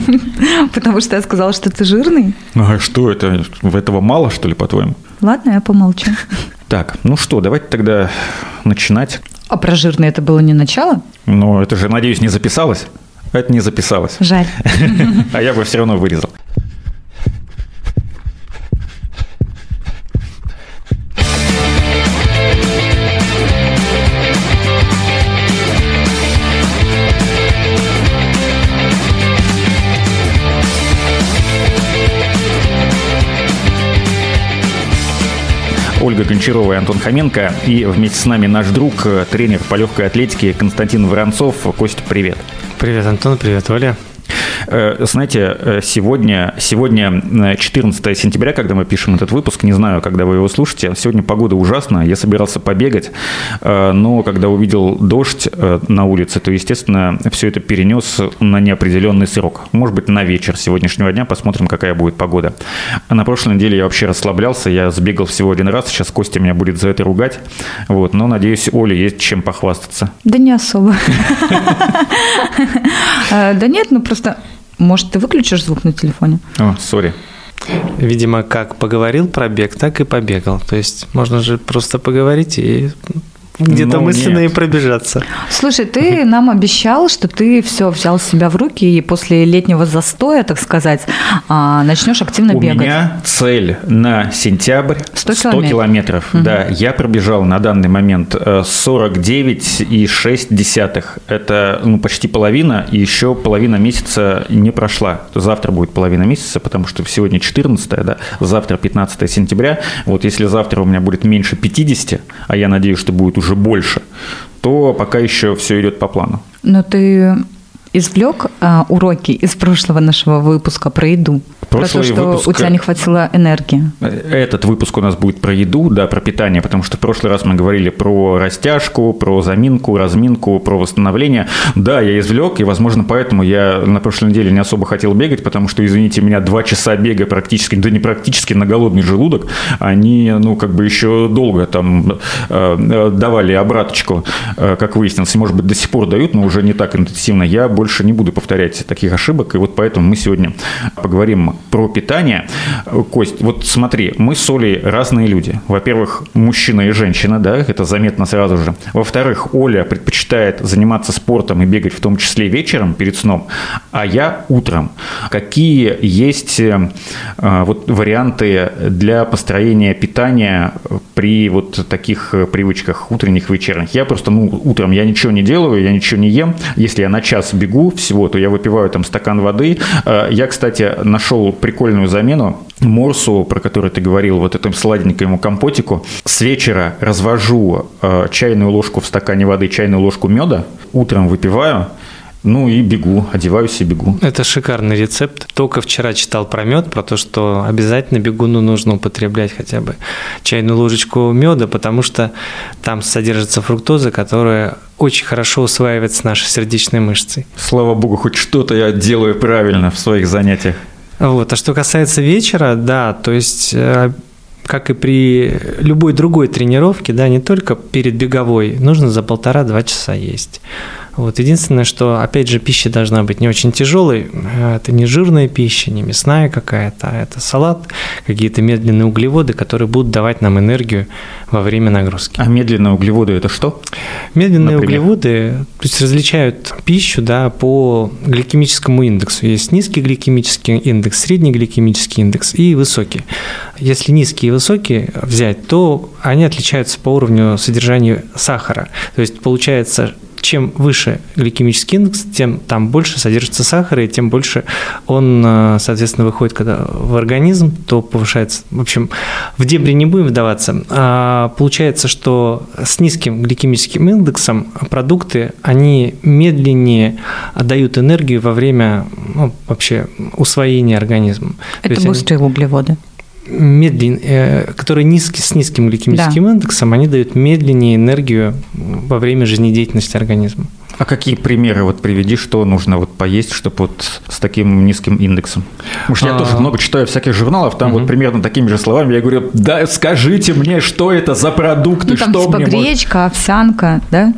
Потому что я сказала, что ты жирный. А что это? Этого мало, что ли, по-твоему? Ладно, я помолчу. Так, ну что, давайте тогда начинать. А про жирный это было не начало? Ну, это же, надеюсь, не записалось? Это не записалось. Жаль. А я бы все равно вырезал. Ольга Гончарова и Антон Хоменко. И вместе с нами наш друг, э, тренер по легкой атлетике Константин Воронцов. Костя, привет. Привет, Антон, привет, Оля. Э, знаете, э, сегодня, сегодня 14 э, сентября, когда мы пишем этот выпуск, не знаю, когда вы его слушаете, сегодня погода ужасная, я собирался побегать, но когда увидел дождь на улице, то, естественно, все это перенес на неопределенный срок. Может быть, на вечер сегодняшнего дня, посмотрим, какая будет погода. На прошлой неделе я вообще расслаблялся, я сбегал всего один раз, сейчас Костя меня будет за это ругать, вот, но, надеюсь, Оле есть чем похвастаться. Да не особо. Да нет, ну просто может, ты выключишь звук на телефоне? О, сори. Видимо, как поговорил про бег, так и побегал. То есть можно же просто поговорить и где-то ну, мысленно нет. и пробежаться. Слушай, ты нам обещал, что ты все взял себя в руки и после летнего застоя, так сказать, а, начнешь активно У бегать. У меня цель на сентябрь 100 километров. 100 километров. Угу. Да, я пробежал на данный момент 49,6 э, Это ну, почти половина, и еще половина месяца не прошла. Завтра будет половина месяца, потому что сегодня 14, да, завтра 15 сентября. Вот если завтра у меня будет меньше 50, а я надеюсь, что будет уже больше, то пока еще все идет по плану. Но ты извлек а, уроки из прошлого нашего выпуска про еду? Прошлый про то, что выпуск... у тебя не хватило энергии. Этот выпуск у нас будет про еду, да, про питание, потому что в прошлый раз мы говорили про растяжку, про заминку, разминку, про восстановление. Да, я извлек, и, возможно, поэтому я на прошлой неделе не особо хотел бегать, потому что, извините меня, два часа бега практически, да не практически, на голодный желудок, они, ну, как бы еще долго там э, давали обраточку, э, как выяснилось, может быть, до сих пор дают, но уже не так интенсивно. Я больше не буду повторять таких ошибок, и вот поэтому мы сегодня поговорим про питание. Кость, вот смотри, мы с Олей разные люди. Во-первых, мужчина и женщина, да, это заметно сразу же. Во-вторых, Оля предпочитает заниматься спортом и бегать в том числе вечером перед сном, а я утром. Какие есть э, вот варианты для построения питания при вот таких привычках утренних, вечерних? Я просто, ну, утром я ничего не делаю, я ничего не ем. Если я на час бегу всего, то я выпиваю там стакан воды. Э, я, кстати, нашел прикольную замену морсу, про который ты говорил, вот этому сладенькому компотику. С вечера развожу э, чайную ложку в стакане воды, чайную ложку меда, утром выпиваю, ну и бегу, одеваюсь и бегу. Это шикарный рецепт. Только вчера читал про мед, про то, что обязательно бегуну нужно употреблять хотя бы чайную ложечку меда, потому что там содержится фруктоза, которая очень хорошо усваивается нашей сердечной мышцей. Слава богу, хоть что-то я делаю правильно в своих занятиях. Вот. А что касается вечера, да, то есть э, как и при любой другой тренировке, да, не только перед беговой, нужно за полтора-два часа есть. Вот. Единственное, что, опять же, пища должна быть не очень тяжелой. Это не жирная пища, не мясная какая-то, а это салат, какие-то медленные углеводы, которые будут давать нам энергию во время нагрузки. А медленные углеводы – это что? Медленные Например? углеводы то есть различают пищу да, по гликемическому индексу. Есть низкий гликемический индекс, средний гликемический индекс и высокий. Если низкие и высокие взять, то они отличаются по уровню содержания сахара. То есть получается, чем выше гликемический индекс, тем там больше содержится сахара, и тем больше он, э, соответственно, выходит когда в организм, то повышается. В общем, в дебри не будем вдаваться. А получается, что с низким гликемическим индексом продукты, они медленнее отдают энергию во время ну, вообще усвоения организма. Это быстрые они... углеводы медлен, э, которые низкий, с низким гликемическим да. индексом, они дают медленнее энергию во время жизнедеятельности организма. А какие примеры вот приведи, что нужно вот поесть, чтобы вот с таким низким индексом? Потому что я а... тоже много читаю всяких журналов, там вот примерно такими же словами я говорю, да скажите мне, что это за продукты, ну, там что типа мне гречка, овсянка, да?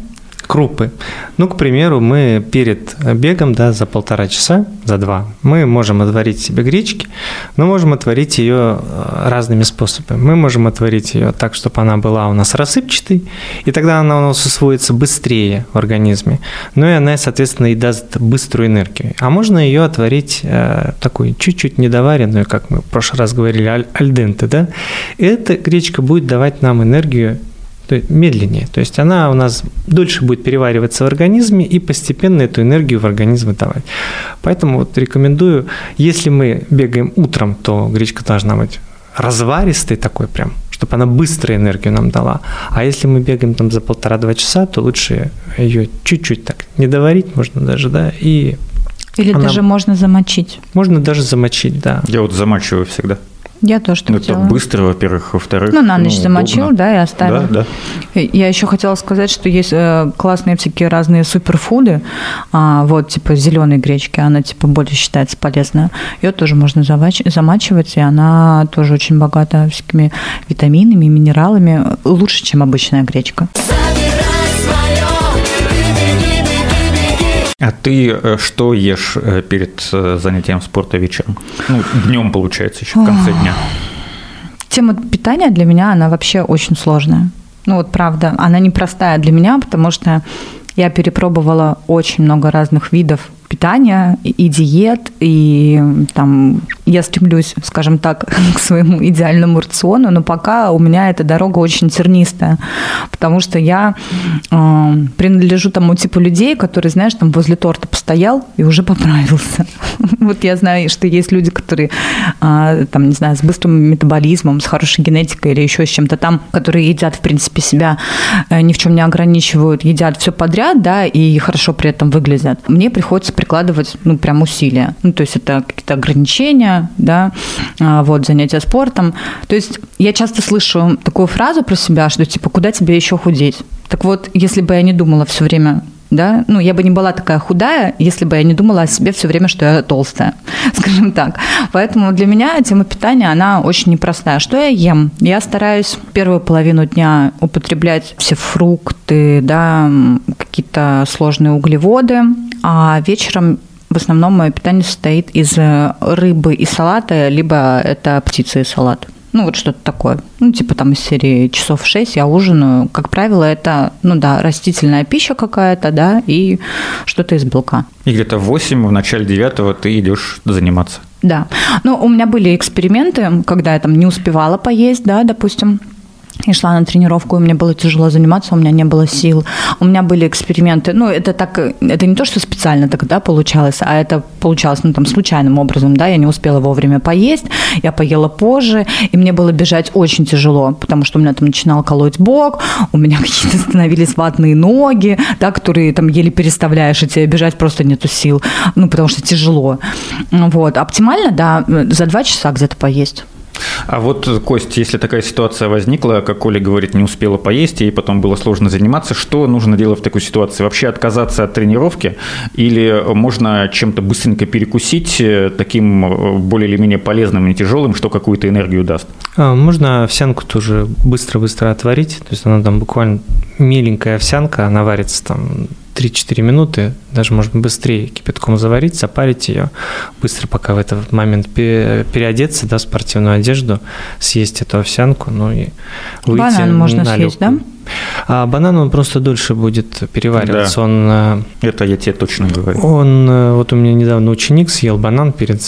Крупы. Ну, к примеру, мы перед бегом, да, за полтора часа, за два, мы можем отварить себе гречки, но можем отварить ее э, разными способами. Мы можем отварить ее так, чтобы она была у нас рассыпчатой, и тогда она у нас усвоится быстрее в организме. Ну и она, соответственно, и даст быструю энергию. А можно ее отварить э, такой чуть-чуть недоваренную, как мы в прошлый раз говорили, аль, альденте, да? И эта гречка будет давать нам энергию медленнее. То есть она у нас дольше будет перевариваться в организме и постепенно эту энергию в организм давать. Поэтому вот рекомендую, если мы бегаем утром, то гречка должна быть разваристой такой прям, чтобы она быстро энергию нам дала. А если мы бегаем там за полтора-два часа, то лучше ее чуть-чуть так не доварить можно даже, да, и или она... даже можно замочить. Можно даже замочить, да. Я вот замачиваю всегда. Я тоже так ну, Это делала. быстро, во-первых, во-вторых. Ну, на ночь ну, замочил, удобно. да, и оставил. Да, да. Я еще хотела сказать, что есть э, классные всякие разные суперфуды, а, вот, типа зеленой гречки, она, типа, более считается полезная. Ее тоже можно замачивать, и она тоже очень богата всякими витаминами, минералами, лучше, чем обычная гречка. А ты э, что ешь э, перед э, занятием спорта вечером? Ну, днем, получается, еще в конце дня. Тема питания для меня, она вообще очень сложная. Ну вот правда, она непростая для меня, потому что я перепробовала очень много разных видов питания и диет, и там я стремлюсь, скажем так, к своему идеальному рациону, но пока у меня эта дорога очень тернистая, потому что я э, принадлежу тому типу людей, которые, знаешь, там возле торта постоял и уже поправился. Вот я знаю, что есть люди, которые, э, там, не знаю, с быстрым метаболизмом, с хорошей генетикой или еще с чем-то там, которые едят, в принципе, себя, э, ни в чем не ограничивают, едят все подряд, да, и хорошо при этом выглядят. Мне приходится прикладывать, ну, прям усилия. Ну, то есть это какие-то ограничения, да, а, вот, занятия спортом. То есть я часто слышу такую фразу про себя, что типа, куда тебе еще худеть? Так вот, если бы я не думала все время да, ну, я бы не была такая худая, если бы я не думала о себе все время, что я толстая, скажем так. Поэтому для меня тема питания, она очень непростая. Что я ем? Я стараюсь первую половину дня употреблять все фрукты, да, какие-то сложные углеводы, а вечером в основном мое питание состоит из э, рыбы и салата, либо это птица и салат. Ну, вот что-то такое. Ну, типа там из серии часов 6 я ужинаю. Как правило, это, ну да, растительная пища какая-то, да, и что-то из белка. И где-то в 8, в начале 9 ты идешь заниматься. Да. Ну, у меня были эксперименты, когда я там не успевала поесть, да, допустим, и шла на тренировку, и мне было тяжело заниматься, у меня не было сил. У меня были эксперименты. Ну, это так, это не то, что специально тогда получалось, а это получалось, ну, там, случайным образом, да, я не успела вовремя поесть, я поела позже, и мне было бежать очень тяжело, потому что у меня там начинал колоть бок, у меня какие-то становились ватные ноги, да, которые там еле переставляешь, и тебе бежать просто нету сил, ну, потому что тяжело. Вот. Оптимально, да, за два часа где-то поесть. А вот, Кость, если такая ситуация возникла, как Оля говорит, не успела поесть, и потом было сложно заниматься, что нужно делать в такой ситуации? Вообще отказаться от тренировки или можно чем-то быстренько перекусить, э, таким э, более или менее полезным и тяжелым, что какую-то энергию даст? А, можно овсянку тоже быстро-быстро отварить, то есть она там буквально меленькая овсянка, она варится там 3-4 минуты, даже можно быстрее кипятком заварить, запарить ее, быстро пока в этот момент переодеться, да, в спортивную одежду, съесть эту овсянку, ну и выйти Банан можно на съесть, да? А банан, он просто дольше будет перевариваться. Да. Он, э, Это я тебе точно говорю. Он, э, вот у меня недавно ученик съел банан перед,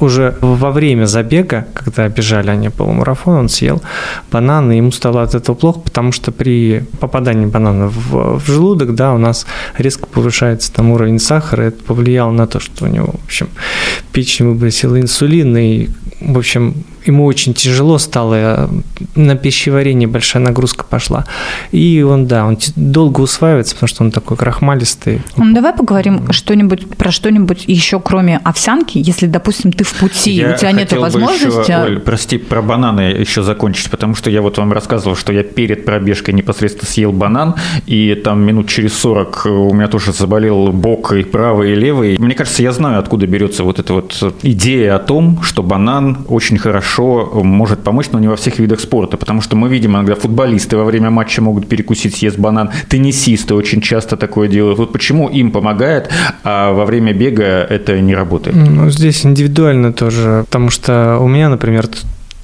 уже во время забега, когда бежали они полумарафон, он съел банан, и ему стало от этого плохо, потому что при попадании банана в, в желудок, да, у нас резко повышается там уровень сахара, это повлияло на то, что у него, в общем, печень выбросила инсулин, и, в общем, ему очень тяжело стало, на пищеварение большая нагрузка пошла. И он, да, он долго усваивается, потому что он такой крахмалистый. Ну, давай поговорим что-нибудь про что-нибудь еще, кроме овсянки, если, допустим, ты в пути, я у тебя нет возможности. Еще, Оль, прости, про бананы еще закончить, потому что я вот вам рассказывал, что я перед пробежкой непосредственно съел банан, и там минут через 40 у меня тоже заболел бок и правый, и левый. Мне кажется, я знаю, откуда берется вот эта вот идея о том, что банан очень хорошо хорошо может помочь, но не во всех видах спорта, потому что мы видим иногда футболисты во время матча могут перекусить, съесть банан, теннисисты очень часто такое делают. Вот почему им помогает, а во время бега это не работает? Ну, здесь индивидуально тоже, потому что у меня, например,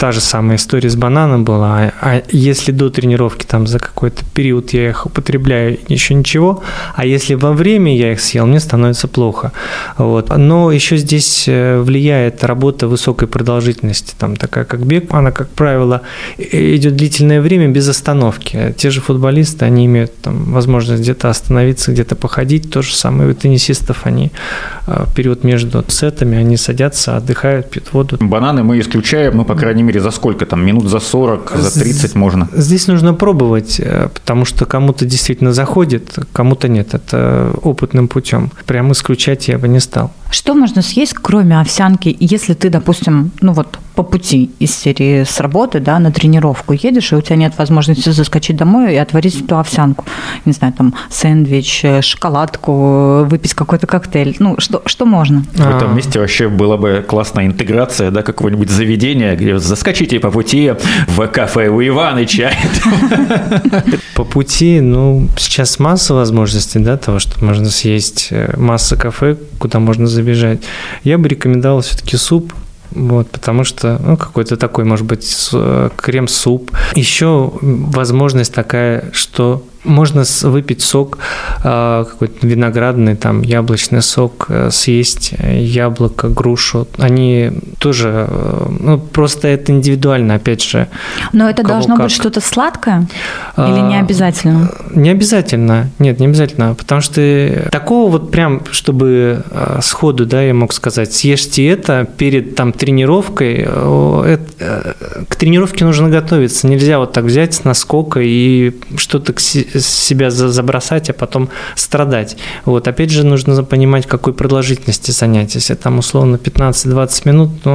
та же самая история с бананом была. А если до тренировки там за какой-то период я их употребляю, еще ничего, а если во время я их съел, мне становится плохо. Вот. Но еще здесь э, влияет работа высокой продолжительности, там такая как бег, она, как правило, идет длительное время без остановки. Те же футболисты, они имеют там, возможность где-то остановиться, где-то походить. То же самое у теннисистов, они э, период между сетами, они садятся, отдыхают, пьют воду. Бананы мы исключаем, ну, по крайней мере, мере, за сколько там? Минут за 40, за 30 можно? Здесь нужно пробовать, э, потому что кому-то действительно заходит, кому-то нет. Это опытным путем. Прямо исключать я бы не стал. Что можно съесть, кроме овсянки, если ты, допустим, ну вот по пути из серии с работы, да, на тренировку едешь, и у тебя нет возможности заскочить домой и отварить эту овсянку. Не знаю, там, сэндвич, э, шоколадку, выпить какой-то коктейль. Ну, что, что можно? В этом месте вообще была бы классная интеграция, да, какого-нибудь заведения, где заскочите по пути в кафе у Иваныча. По пути, ну, сейчас масса возможностей, да, того, что можно съесть, э, масса кафе, куда можно забежать. Я бы рекомендовал все-таки суп, вот, потому что, ну, какой-то такой, может быть, э, крем-суп. Еще возможность такая, что можно выпить сок а, какой-то виноградный, там, яблочный сок, э, съесть яблоко, грушу. Они тоже, э, ну, просто это индивидуально, опять же. Но это должно как. быть что-то сладкое или не а, обязательно? Не обязательно, нет, не обязательно, потому что такого вот прям, чтобы э, сходу, да, я мог сказать, съешьте это перед там тренировкой, это, к тренировке нужно готовиться, нельзя вот так взять с наскока и что-то себя забросать, а потом страдать. Вот, опять же, нужно понимать, какой продолжительности занятия. Если там условно 15-20 минут, ну,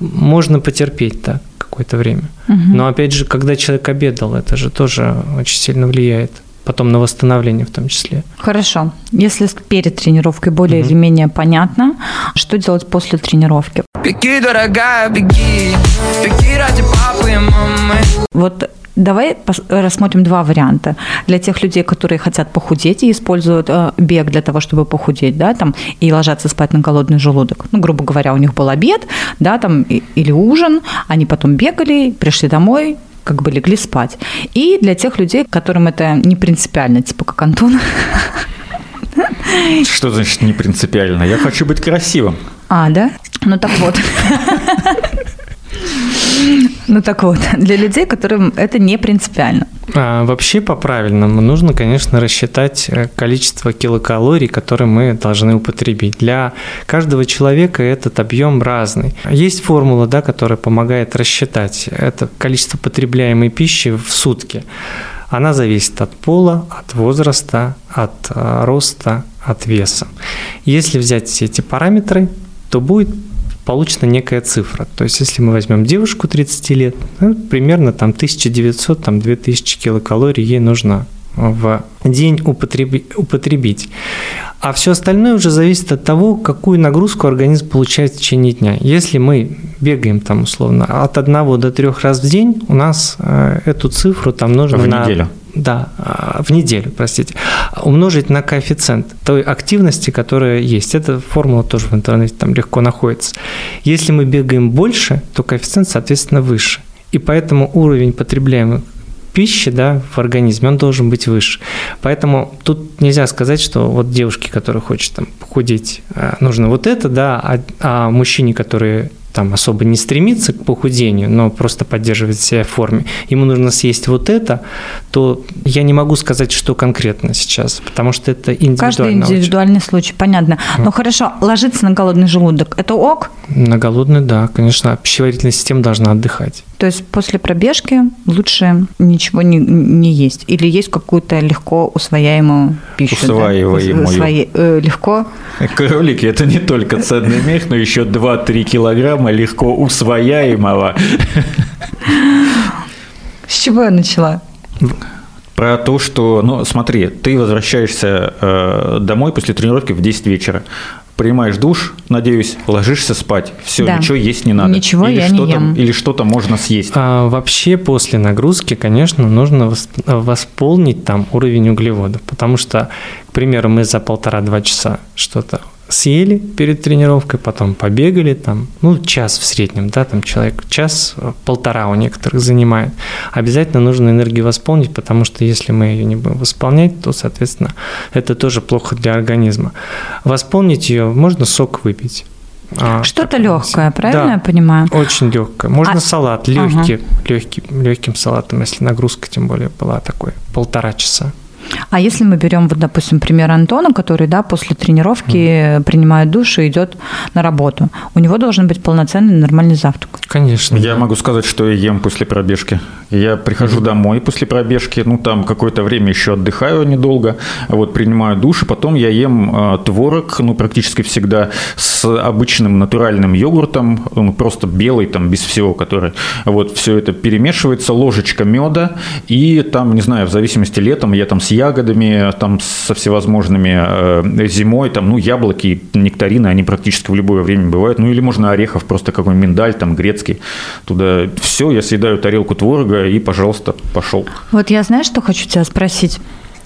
можно потерпеть, да, какое-то время. Угу. Но опять же, когда человек обедал, это же тоже очень сильно влияет потом на восстановление в том числе. Хорошо. Если перед тренировкой более угу. или менее понятно, что делать после тренировки? Беги, дорогая, беги, беги ради папы и мамы. Вот Давай рассмотрим два варианта. Для тех людей, которые хотят похудеть и используют э, бег для того, чтобы похудеть, да, там, и ложатся спать на голодный желудок. Ну, грубо говоря, у них был обед, да, там, или ужин, они потом бегали, пришли домой, как бы легли спать. И для тех людей, которым это не принципиально, типа как Антон. Что значит не принципиально? Я хочу быть красивым. А, да? Ну так вот. Ну так вот, для людей, которым это не принципиально. А, вообще по-правильному нужно, конечно, рассчитать э, количество килокалорий, которые мы должны употребить. Для каждого человека этот объем разный. Есть формула, да, которая помогает рассчитать это количество потребляемой пищи в сутки. Она зависит от пола, от возраста, от э, роста, от веса. Если взять все эти параметры, то будет получена некая цифра. То есть, если мы возьмем девушку 30 лет, ну, примерно там 1900, там 2000 килокалорий ей нужно в день употребить. А все остальное уже зависит от того, какую нагрузку организм получает в течение дня. Если мы бегаем там условно от одного до трех раз в день, у нас э, эту цифру там нужно в на... неделю да, а, в неделю, простите, умножить на коэффициент той активности, которая есть. Эта формула тоже в интернете там легко находится. Если мы бегаем больше, то коэффициент, соответственно, выше. И поэтому уровень потребляемых пищи да, в организме, он должен быть выше. Поэтому тут нельзя сказать, что вот девушке, которая хочет там, похудеть, а, нужно вот это, да, а, а мужчине, который там особо не стремится к похудению, но просто поддерживает себя в форме, ему нужно съесть вот это, то я не могу сказать, что конкретно сейчас, потому что это индивидуально. Каждый индивидуальный очень. случай, понятно. Ну хорошо, ложиться на голодный желудок, это ок? На голодный, да, конечно, пищеварительная система должна отдыхать. То есть после пробежки лучше ничего не, не есть? Или есть какую-то легко усвояемую пищу? Усваиваемую. Да? Усвои, э, легко? Кролики – это не только ценный мех, но еще 2-3 килограмма легко усвояемого. С чего я начала? Про то, что, ну, смотри, ты возвращаешься э, домой после тренировки в 10 вечера принимаешь душ, надеюсь, ложишься спать. Все, Да. ничего есть не надо. Ничего или я не что-то, ем. Или что-то можно съесть. А вообще после нагрузки, конечно, нужно вос- восполнить там уровень углеводов, потому что, к примеру, мы за полтора-два часа что-то съели перед тренировкой, потом побегали там, ну, час в среднем, да, там человек час, э, полтора у некоторых занимает. Обязательно нужно энергию восполнить, потому что если мы ее не будем восполнять, то, соответственно, это тоже плохо для организма. Восполнить ее можно сок выпить. А, Что-то легкое, правильно Да. я понимаю? Очень легкое. Можно А- салат, Ага. легкий, легкий, легким салатом, если нагрузка тем более была такой, полтора часа. А если мы берем, вот, допустим, пример Антона, который, да, после тренировки принимает душ и идет на работу, у него должен быть полноценный нормальный завтрак. Конечно. Я могу сказать, что я ем после пробежки. Я прихожу домой после пробежки, ну там какое-то время еще отдыхаю недолго, вот принимаю душ, и потом я ем э, творог, ну практически всегда с обычным натуральным йогуртом, ну, просто белый там без всего, который вот все это перемешивается, ложечка меда и там не знаю в зависимости летом я там с ягодами, там со всевозможными э, зимой там ну яблоки, нектарины, они практически в любое время бывают, ну или можно орехов просто какой миндаль там грецкий туда все, я съедаю тарелку творога и пожалуйста пошел. Вот я, знаешь, что хочу тебя спросить?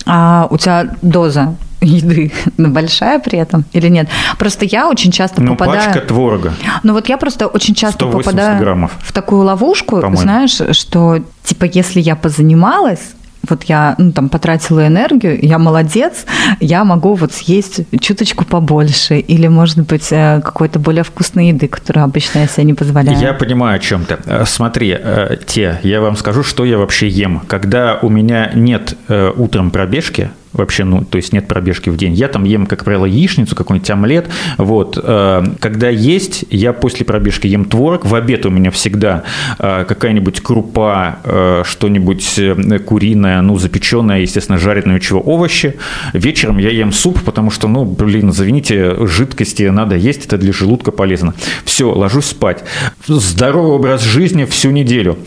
А у тебя доза еды большая при этом или нет? Просто я очень часто Ну попадаю... пачка творога. Ну вот я просто очень часто 180 попадаю граммов. в такую ловушку, По-моему. знаешь, что типа если я позанималась, вот я ну, там потратила энергию, я молодец, я могу вот съесть чуточку побольше или, может быть, э, какой-то более вкусной еды, которую обычно я себе не позволяю. Я понимаю о чем ты. Э, Смотри, э, те, я вам скажу, что я вообще ем. Когда у меня нет утром пробежки, вообще, ну, то есть нет пробежки в день, я там ем, как правило, яичницу, какой-нибудь омлет. Вот. э, Когда есть, я после пробежки ем творог. В обед у меня всегда э, какая-нибудь крупа, э, что-нибудь куриное, ну, запеченное, естественно, жареное, чего, овощи. Вечером я ем суп, потому что, ну, блин, извините, жидкости надо есть, это для желудка полезно. Все, ложусь спать. Здоровый образ жизни всю неделю.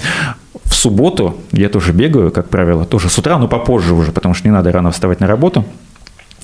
В субботу я тоже бегаю, как правило, тоже с утра, но попозже уже, потому что не надо рано вставать на работу.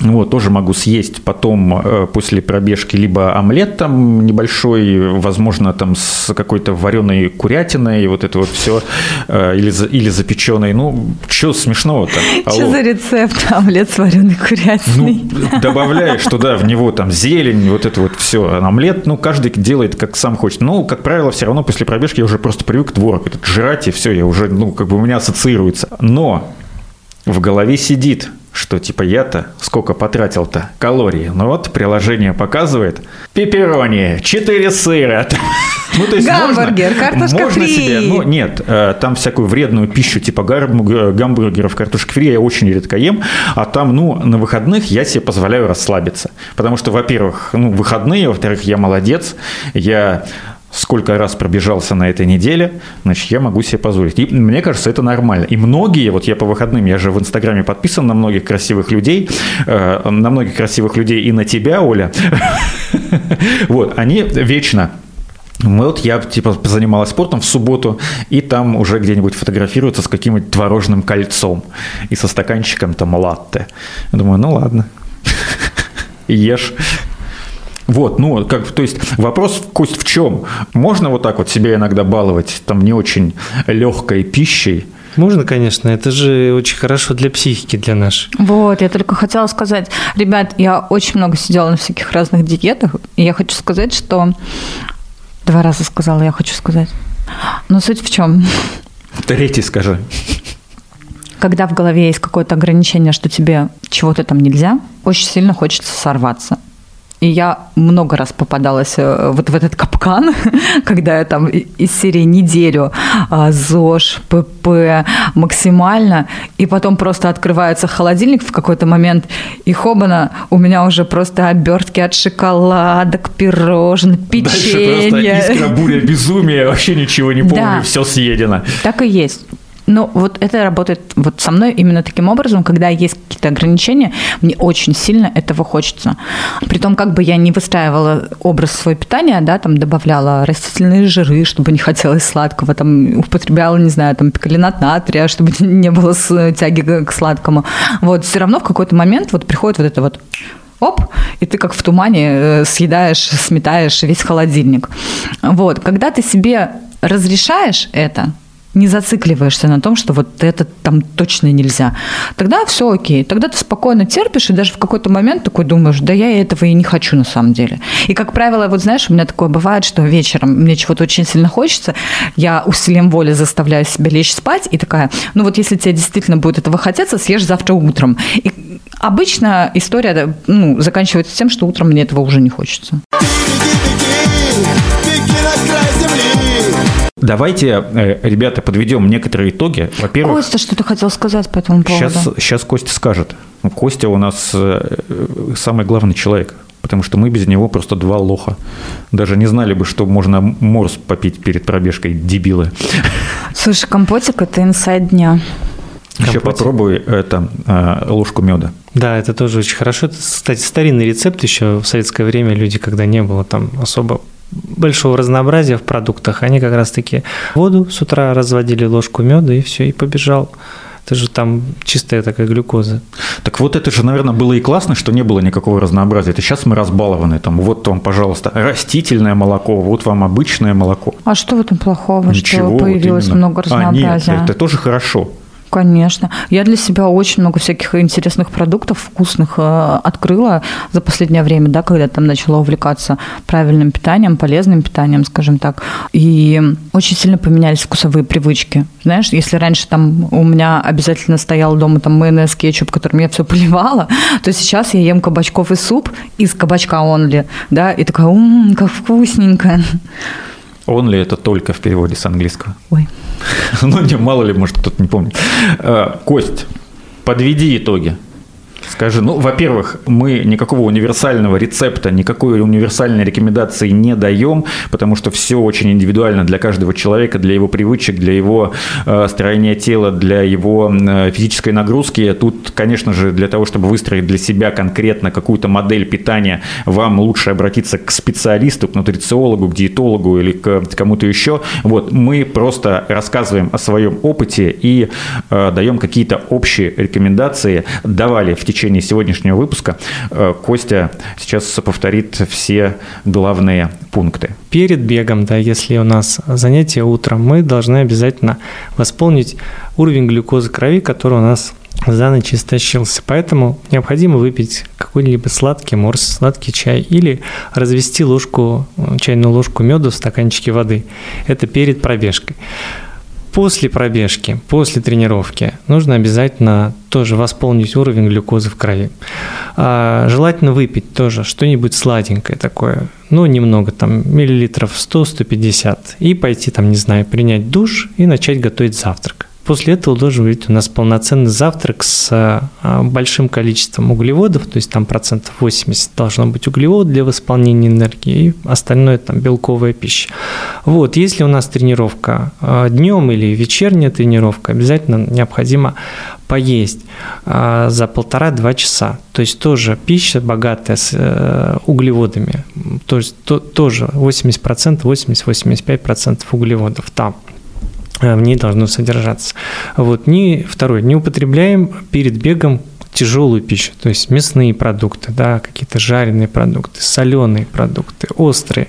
Вот, тоже могу съесть потом э, после пробежки либо омлет там небольшой, возможно, там с какой-то вареной курятиной, вот это вот все, или, за- или запеченной. Ну, что смешного-то? Что за рецепт омлет с вареной Ну, курятиной? добавляешь туда в него там зелень, вот это вот все. Омлет, ну, каждый делает как сам хочет. Ну, как правило, все равно после пробежки я уже просто привык творог этот жрать, и все, я уже, ну, как бы у меня ассоциируется. Но в голове сидит, что типа я-то сколько потратил-то калорий. Ну вот, приложение показывает. Пепперони, 4 сыра. Ну, то есть Гамбургер, можно, картошка можно фри. себе, ну, нет, э, там всякую вредную пищу типа гамбургеров, картошки фри я очень редко ем, а там, ну, на выходных я себе позволяю расслабиться. Потому что, во-первых, ну, выходные, во-вторых, я молодец, я сколько раз пробежался на этой неделе, значит, я могу себе позволить. И мне кажется, это нормально. И многие, вот я по выходным, я же в Инстаграме подписан на многих красивых людей, э, на многих красивых людей и на тебя, Оля, вот, они вечно вот я типа занималась спортом в субботу, и там уже где-нибудь фотографируются с каким-нибудь творожным кольцом и со стаканчиком там латте. Я думаю, ну ладно, ешь. Вот, ну, как, то есть вопрос, Кость, в чем? Можно вот так вот себя иногда баловать там не очень легкой пищей? Можно, конечно, это же очень хорошо для психики, для нашей. Вот, я только хотела сказать, ребят, я очень много сидела на всяких разных диетах, и я хочу сказать, что... Два раза сказала, я хочу сказать. Но суть в чем? Третий скажи. Когда в голове есть какое-то ограничение, что тебе чего-то там нельзя, очень сильно хочется сорваться. И я много раз попадалась э, вот в этот капкан, когда я там из серии неделю а, ЗОЖ, ПП максимально, и потом просто открывается холодильник в какой-то момент, и хобана, у меня уже просто обертки от шоколадок, пирожных, Дальше просто печенье. искра, буря, безумие, вообще ничего не помню, Да. все съедено. Так и есть. Но вот это работает вот со мной именно таким образом, когда есть какие-то ограничения, мне очень сильно этого хочется. Притом, как бы я не выстраивала образ своего питания, да, там добавляла растительные жиры, чтобы не хотелось сладкого, там употребляла, не знаю, там пикалинат натрия, чтобы не было тяги к к сладкому. Вот все равно в какой-то момент вот приходит вот это вот оп, и ты как в тумане э, съедаешь, сметаешь весь холодильник. Вот, когда ты себе разрешаешь это, не зацикливаешься на том, что вот это там точно нельзя, тогда все окей. Тогда ты спокойно терпишь и даже в какой-то момент такой думаешь, да я этого и не хочу на самом деле. И, как правило, вот знаешь, у меня такое бывает, что вечером мне чего-то очень сильно хочется, я усилием воли заставляю себя лечь спать и такая, ну вот если тебе действительно будет этого хотеться, съешь завтра утром. И обычно история ну, заканчивается тем, что утром мне этого уже не хочется. Давайте, э, ребята, подведем некоторые итоги. Во-первых, Костя, что ты хотел сказать по этому поводу? Сейчас, сейчас Костя скажет. Ну, Костя у нас э, самый главный человек, потому что мы без него просто два лоха. Даже не знали бы, что можно морс попить перед пробежкой, дебилы. Слушай, компотик – это инсайд дня. Еще Компотик. попробуй это, э, ложку меда. Да, это тоже очень хорошо. Это, кстати, старинный рецепт еще в советское время люди, когда не было там особо большого разнообразия в продуктах, они как раз-таки воду с утра разводили, ложку меда, и все, и побежал. Это же там чистая такая глюкоза. Так вот это же, наверное, было и классно, что не было никакого разнообразия. Это сейчас мы разбалованы. Там, вот вам, пожалуйста, растительное молоко, вот вам обычное молоко. А что в этом плохого, Ничего, что появилось вот много разнообразия? А, нет, это тоже хорошо. Конечно. Я для себя очень много всяких интересных продуктов, вкусных э, открыла за последнее время, да, когда там начала увлекаться правильным питанием, полезным питанием, скажем так. И очень сильно поменялись вкусовые привычки. Знаешь, если раньше там у меня обязательно стоял дома там майонез, кетчуп, которым я все поливала, то сейчас я ем кабачков и суп из кабачка онли, да, и такая, м-м, как вкусненько. Only это только в переводе с английского. Ой. Ну, не, мало ли, может, кто-то не помнит. Э, Кость, подведи итоги. Скажи, ну, во-первых, мы никакого универсального рецепта, никакой универсальной рекомендации не даем, потому что все очень индивидуально для каждого человека, для его привычек, для его э, строения тела, для его э, физической нагрузки. Тут, конечно же, для того, чтобы выстроить для себя конкретно какую-то модель питания, вам лучше обратиться к специалисту, к нутрициологу, к диетологу или к кому-то еще. Вот мы просто рассказываем о своем опыте и э, даем какие-то общие рекомендации. Давали в течение течение сегодняшнего выпуска э, Костя сейчас повторит все главные пункты. Перед бегом, да, если у нас занятие утром, мы должны обязательно восполнить уровень глюкозы крови, который у нас за ночь истощился. Поэтому необходимо выпить какой-либо сладкий морс, сладкий чай или развести ложку, чайную ложку меда в стаканчике воды. Это перед пробежкой. После пробежки, после тренировки нужно обязательно тоже восполнить уровень глюкозы в крови. А, желательно выпить тоже что-нибудь сладенькое такое, ну, немного, там, миллилитров 100-150, и пойти, там, не знаю, принять душ и начать готовить завтрак. После этого должен быть у нас полноценный завтрак с а, большим количеством углеводов, то есть там процентов 80 должно быть углевод для восполнения энергии, и остальное там белковая пища. Вот, если у нас тренировка а, днем или вечерняя тренировка, обязательно необходимо поесть а, за полтора-два часа. То есть тоже пища богатая с э, углеводами, то есть то, тоже 80%, 80-85% углеводов там. Э, в ней должно содержаться. Вот. Не, второе, не употребляем перед бегом тяжелую пищу, то есть мясные продукты, да, какие-то жареные продукты, соленые продукты, острые.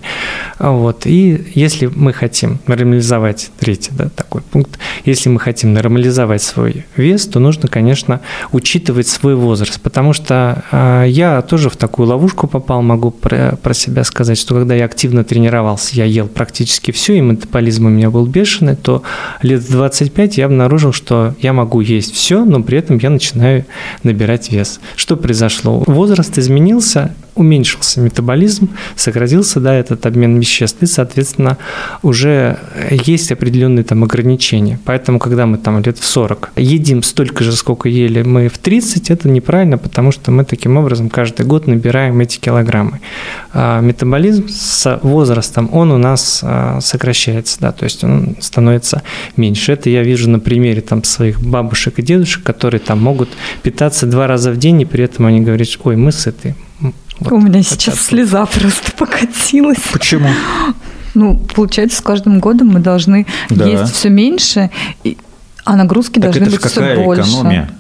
Вот. И если мы хотим нормализовать, третий да, такой пункт, если мы хотим нормализовать свой вес, то нужно, конечно, учитывать свой возраст, потому что э, я тоже в такую ловушку попал, могу про, про себя сказать, что когда я активно тренировался, я ел практически все, и метаболизм у меня был бешеный, то лет в 25 я обнаружил, что я могу есть все, но при этом я начинаю набирать вес. Что произошло? Возраст изменился, уменьшился метаболизм, сократился да, этот обмен веществ, и, соответственно, уже есть определенные там ограничения. Поэтому, когда мы там лет в 40 едим столько же, сколько ели мы в 30, это неправильно, потому что мы таким образом каждый год набираем эти килограммы. А метаболизм с возрастом, он у нас а, сокращается, да, то есть он становится меньше. Это я вижу на примере там своих бабушек и дедушек, которые там могут питаться два раза в день, и при этом они говорят, ой, мы сыты, вот, У меня сейчас вот. слеза просто покатилась. Почему? Ну, получается, с каждым годом мы должны да. есть все меньше, а нагрузки так должны быть все больше. Экономия.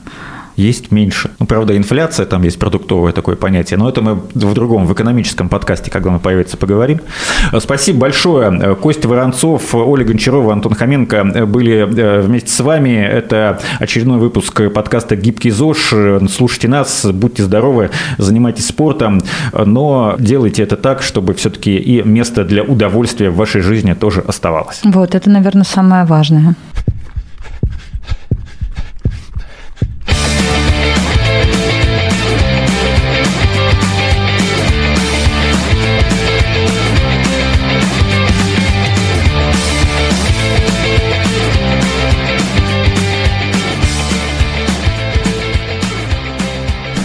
Есть меньше. Ну, правда, инфляция, там есть продуктовое такое понятие, но это мы в другом, в экономическом подкасте, когда мы появится, поговорим. Спасибо большое. Костя Воронцов, Оля Гончарова, Антон Хоменко были э, вместе с вами. Это очередной выпуск подкаста «Гибкий ЗОЖ». Слушайте нас, будьте здоровы, занимайтесь спортом, но делайте это так, чтобы все-таки и место для удовольствия в вашей жизни тоже оставалось. Вот, это, наверное, самое важное.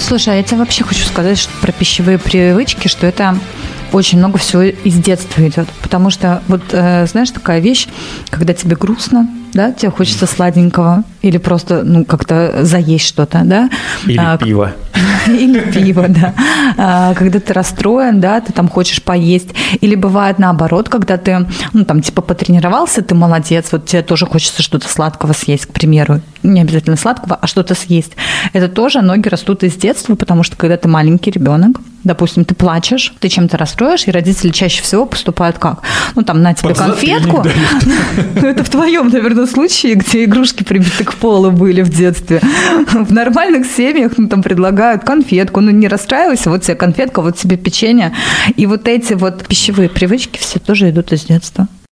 Слушай, а я тебе вообще хочу сказать что про пищевые привычки, что это очень много всего из детства идет. Потому что, вот, э, знаешь, такая вещь, когда тебе грустно, да, тебе хочется сладенького, или просто, ну, как-то заесть что-то, да. Или а, пиво. Или пиво, да. А, когда ты расстроен, да, ты там хочешь поесть. Или бывает наоборот, когда ты, ну, там, типа, потренировался, ты молодец, вот тебе тоже хочется что-то сладкого съесть, к примеру. Не обязательно сладкого, а что-то съесть. Это тоже ноги растут из детства, потому что когда ты маленький ребенок, допустим, ты плачешь, ты чем-то расстроишь, и родители чаще всего поступают как? Ну, там, на тебе конфетку. Ну, это в твоем, наверное, случае, где игрушки прибиты к полу были в детстве. В нормальных семьях, ну, там предлагают конфетку, ну, не расстраивайся, вот тебе конфетка, вот тебе печенье. И вот эти вот пищевые привычки все тоже идут из детства.